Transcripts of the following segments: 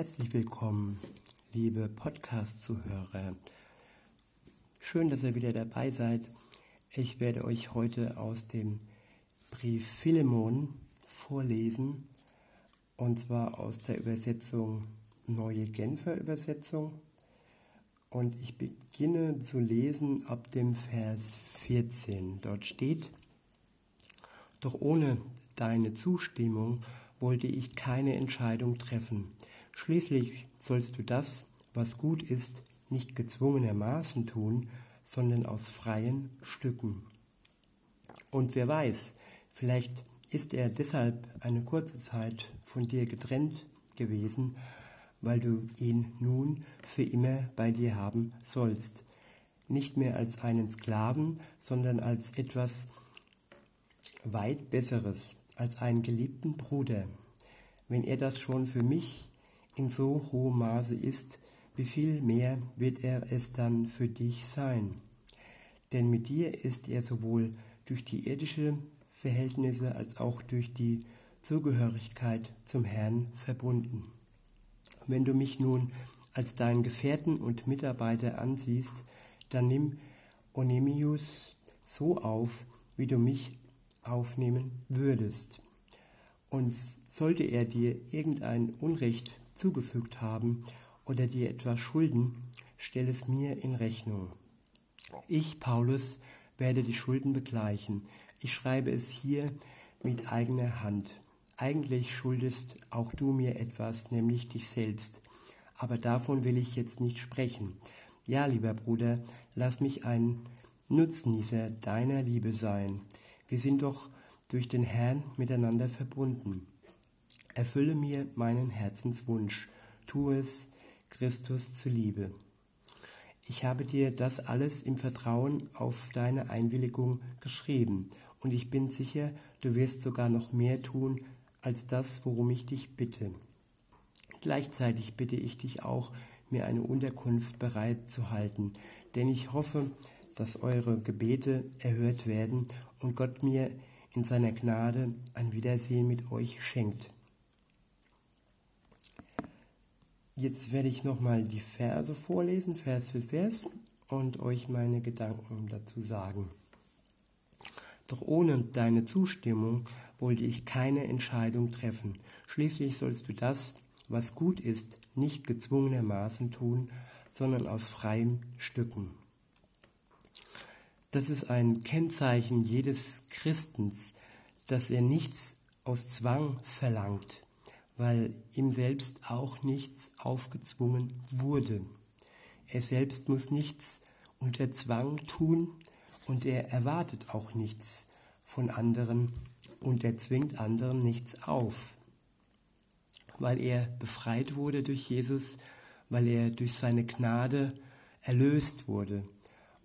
Herzlich willkommen, liebe Podcast-Zuhörer. Schön, dass ihr wieder dabei seid. Ich werde euch heute aus dem Brief Philemon vorlesen, und zwar aus der Übersetzung Neue Genfer Übersetzung. Und ich beginne zu lesen ab dem Vers 14. Dort steht, doch ohne deine Zustimmung wollte ich keine Entscheidung treffen. Schließlich sollst du das, was gut ist, nicht gezwungenermaßen tun, sondern aus freien Stücken. Und wer weiß, vielleicht ist er deshalb eine kurze Zeit von dir getrennt gewesen, weil du ihn nun für immer bei dir haben sollst. Nicht mehr als einen Sklaven, sondern als etwas weit Besseres, als einen geliebten Bruder. Wenn er das schon für mich in so hohem Maße ist, wie viel mehr wird er es dann für dich sein? Denn mit dir ist er sowohl durch die irdischen Verhältnisse als auch durch die Zugehörigkeit zum Herrn verbunden. Wenn du mich nun als deinen Gefährten und Mitarbeiter ansiehst, dann nimm Onemius so auf, wie du mich aufnehmen würdest. Und sollte er dir irgendein Unrecht zugefügt haben oder dir etwas schulden, stell es mir in Rechnung. Ich, Paulus, werde die Schulden begleichen. Ich schreibe es hier mit eigener Hand. Eigentlich schuldest auch du mir etwas, nämlich dich selbst. Aber davon will ich jetzt nicht sprechen. Ja, lieber Bruder, lass mich ein Nutznießer deiner Liebe sein. Wir sind doch durch den Herrn miteinander verbunden. Erfülle mir meinen Herzenswunsch, tu es Christus zuliebe. Ich habe dir das alles im Vertrauen auf deine Einwilligung geschrieben, und ich bin sicher, du wirst sogar noch mehr tun als das, worum ich dich bitte. Gleichzeitig bitte ich dich auch, mir eine Unterkunft bereit zu halten, denn ich hoffe, dass eure Gebete erhört werden und Gott mir in seiner Gnade ein Wiedersehen mit euch schenkt. Jetzt werde ich nochmal die Verse vorlesen, Vers für Vers, und euch meine Gedanken dazu sagen. Doch ohne deine Zustimmung wollte ich keine Entscheidung treffen. Schließlich sollst du das, was gut ist, nicht gezwungenermaßen tun, sondern aus freien Stücken. Das ist ein Kennzeichen jedes Christens, dass er nichts aus Zwang verlangt, weil ihm selbst auch nichts aufgezwungen wurde. Er selbst muss nichts unter Zwang tun und er erwartet auch nichts von anderen und er zwingt anderen nichts auf, weil er befreit wurde durch Jesus, weil er durch seine Gnade erlöst wurde.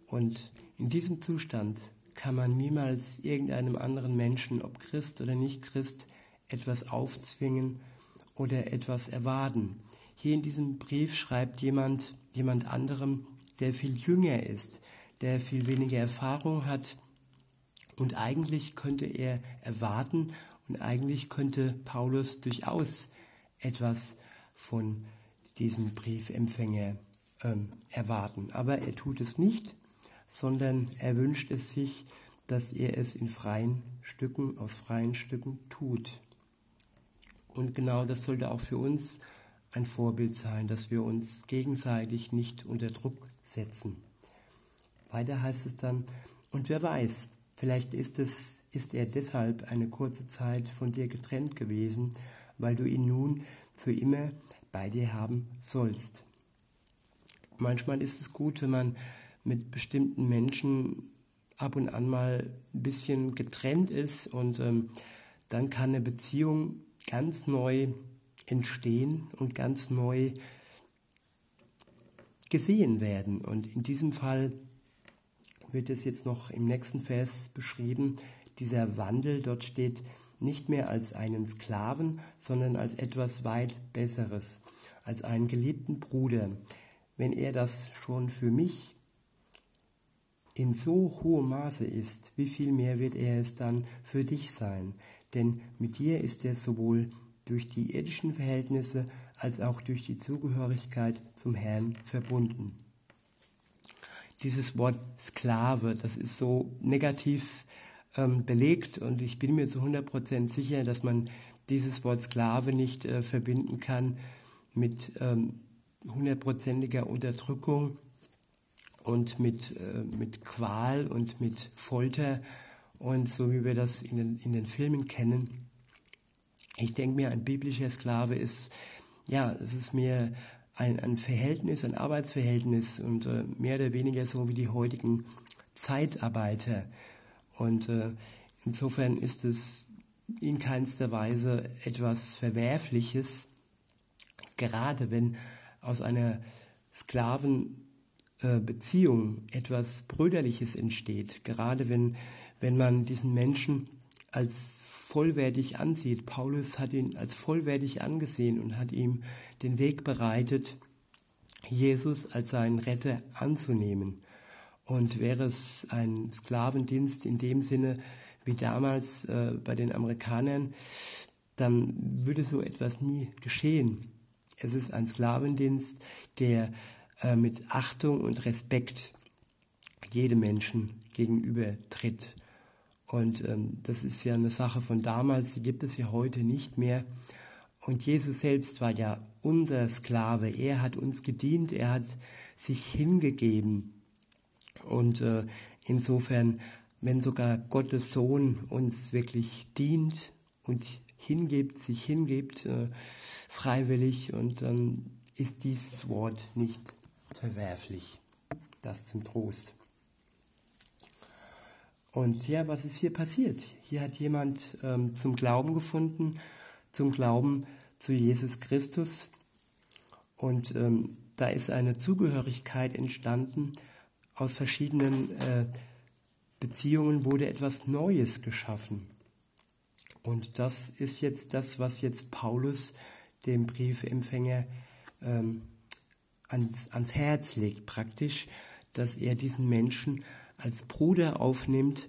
Und in diesem Zustand kann man niemals irgendeinem anderen Menschen, ob Christ oder nicht Christ, etwas aufzwingen oder etwas erwarten. Hier in diesem Brief schreibt jemand jemand anderem, der viel jünger ist, der viel weniger Erfahrung hat und eigentlich könnte er erwarten und eigentlich könnte Paulus durchaus etwas von diesem Briefempfänger ähm, erwarten. Aber er tut es nicht sondern er wünscht es sich, dass er es in freien Stücken, aus freien Stücken tut. Und genau das sollte auch für uns ein Vorbild sein, dass wir uns gegenseitig nicht unter Druck setzen. Weiter heißt es dann, und wer weiß, vielleicht ist es, ist er deshalb eine kurze Zeit von dir getrennt gewesen, weil du ihn nun für immer bei dir haben sollst. Manchmal ist es gut, wenn man mit bestimmten Menschen ab und an mal ein bisschen getrennt ist und ähm, dann kann eine Beziehung ganz neu entstehen und ganz neu gesehen werden. Und in diesem Fall wird es jetzt noch im nächsten Vers beschrieben, dieser Wandel, dort steht nicht mehr als einen Sklaven, sondern als etwas weit Besseres, als einen geliebten Bruder. Wenn er das schon für mich in so hohem Maße ist, wie viel mehr wird er es dann für dich sein? Denn mit dir ist er sowohl durch die irdischen Verhältnisse als auch durch die Zugehörigkeit zum Herrn verbunden. Dieses Wort Sklave, das ist so negativ ähm, belegt und ich bin mir zu 100% sicher, dass man dieses Wort Sklave nicht äh, verbinden kann mit ähm, hundertprozentiger Unterdrückung und mit, äh, mit Qual und mit Folter und so wie wir das in den, in den Filmen kennen. Ich denke mir, ein biblischer Sklave ist, ja, es ist mehr ein, ein Verhältnis, ein Arbeitsverhältnis und äh, mehr oder weniger so wie die heutigen Zeitarbeiter. Und äh, insofern ist es in keinster Weise etwas Verwerfliches, gerade wenn aus einer Sklavenbeziehung äh, etwas Brüderliches entsteht, gerade wenn, wenn man diesen Menschen als vollwertig ansieht. Paulus hat ihn als vollwertig angesehen und hat ihm den Weg bereitet, Jesus als seinen Retter anzunehmen. Und wäre es ein Sklavendienst in dem Sinne wie damals äh, bei den Amerikanern, dann würde so etwas nie geschehen. Es ist ein Sklavendienst, der äh, mit Achtung und Respekt jedem Menschen gegenüber tritt. Und ähm, das ist ja eine Sache von damals, die gibt es ja heute nicht mehr. Und Jesus selbst war ja unser Sklave. Er hat uns gedient, er hat sich hingegeben. Und äh, insofern, wenn sogar Gottes Sohn uns wirklich dient und hingibt, sich hingibt, äh, freiwillig, und dann ist dieses Wort nicht verwerflich. Das zum Trost. Und ja, was ist hier passiert? Hier hat jemand ähm, zum Glauben gefunden, zum Glauben zu Jesus Christus. Und ähm, da ist eine Zugehörigkeit entstanden. Aus verschiedenen äh, Beziehungen wurde etwas Neues geschaffen. Und das ist jetzt das, was jetzt Paulus dem Briefempfänger ähm, ans, ans Herz legt, praktisch, dass er diesen Menschen als Bruder aufnimmt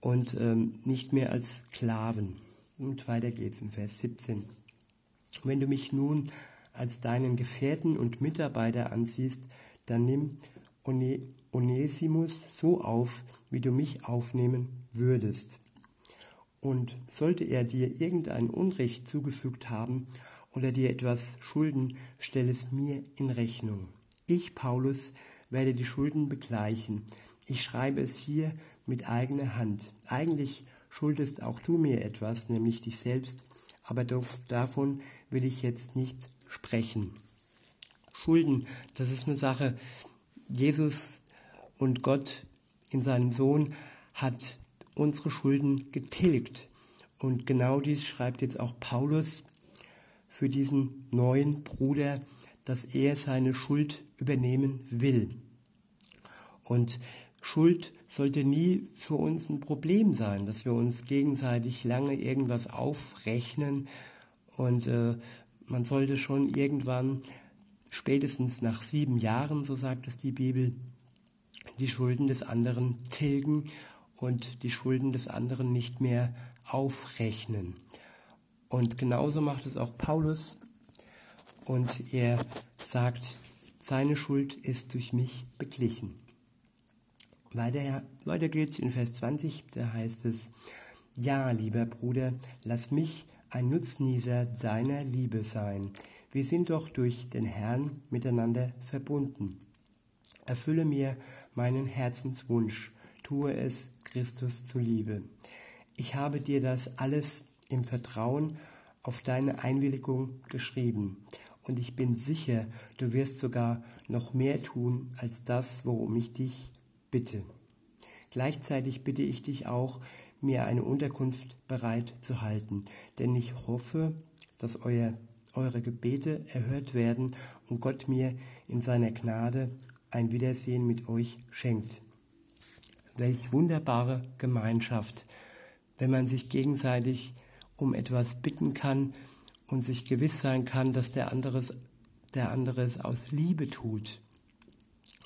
und ähm, nicht mehr als Sklaven. Und weiter geht's im Vers 17. Wenn du mich nun als deinen Gefährten und Mitarbeiter ansiehst, dann nimm Onesimus so auf, wie du mich aufnehmen würdest. Und sollte er dir irgendein Unrecht zugefügt haben oder dir etwas schulden, stell es mir in Rechnung. Ich, Paulus, werde die Schulden begleichen. Ich schreibe es hier mit eigener Hand. Eigentlich schuldest auch du mir etwas, nämlich dich selbst, aber davon will ich jetzt nicht sprechen. Schulden, das ist eine Sache, Jesus und Gott in seinem Sohn hat unsere Schulden getilgt. Und genau dies schreibt jetzt auch Paulus für diesen neuen Bruder, dass er seine Schuld übernehmen will. Und Schuld sollte nie für uns ein Problem sein, dass wir uns gegenseitig lange irgendwas aufrechnen und äh, man sollte schon irgendwann, spätestens nach sieben Jahren, so sagt es die Bibel, die Schulden des anderen tilgen und die Schulden des anderen nicht mehr aufrechnen. Und genauso macht es auch Paulus. Und er sagt, seine Schuld ist durch mich beglichen. Weiter, weiter geht's in Vers 20, da heißt es, ja, lieber Bruder, lass mich ein Nutznießer deiner Liebe sein. Wir sind doch durch den Herrn miteinander verbunden. Erfülle mir meinen Herzenswunsch, tue es Christus zuliebe. Ich habe dir das alles im Vertrauen auf deine Einwilligung geschrieben. Und ich bin sicher, du wirst sogar noch mehr tun als das, worum ich dich bitte. Gleichzeitig bitte ich dich auch, mir eine Unterkunft bereit zu halten, denn ich hoffe, dass euer, eure Gebete erhört werden und Gott mir in seiner Gnade ein Wiedersehen mit euch schenkt. Welch wunderbare Gemeinschaft, wenn man sich gegenseitig um etwas bitten kann und sich gewiss sein kann, dass der andere, der andere es aus Liebe tut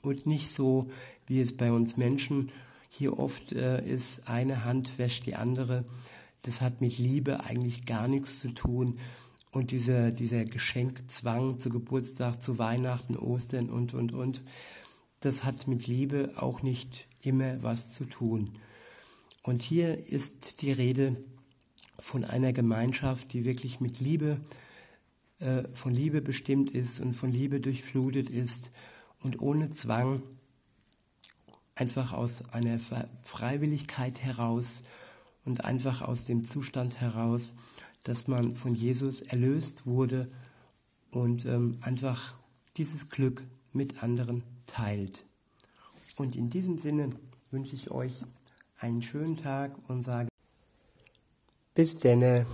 und nicht so, wie es bei uns Menschen hier oft äh, ist, eine Hand wäscht die andere. Das hat mit Liebe eigentlich gar nichts zu tun und dieser, dieser Geschenkzwang zu Geburtstag, zu Weihnachten, Ostern und, und, und, das hat mit Liebe auch nicht immer was zu tun. Und hier ist die Rede von einer Gemeinschaft, die wirklich mit Liebe, äh, von Liebe bestimmt ist und von Liebe durchflutet ist und ohne Zwang, einfach aus einer Freiwilligkeit heraus und einfach aus dem Zustand heraus, dass man von Jesus erlöst wurde und ähm, einfach dieses Glück mit anderen teilt. Und in diesem Sinne wünsche ich euch einen schönen Tag und sage bis denne.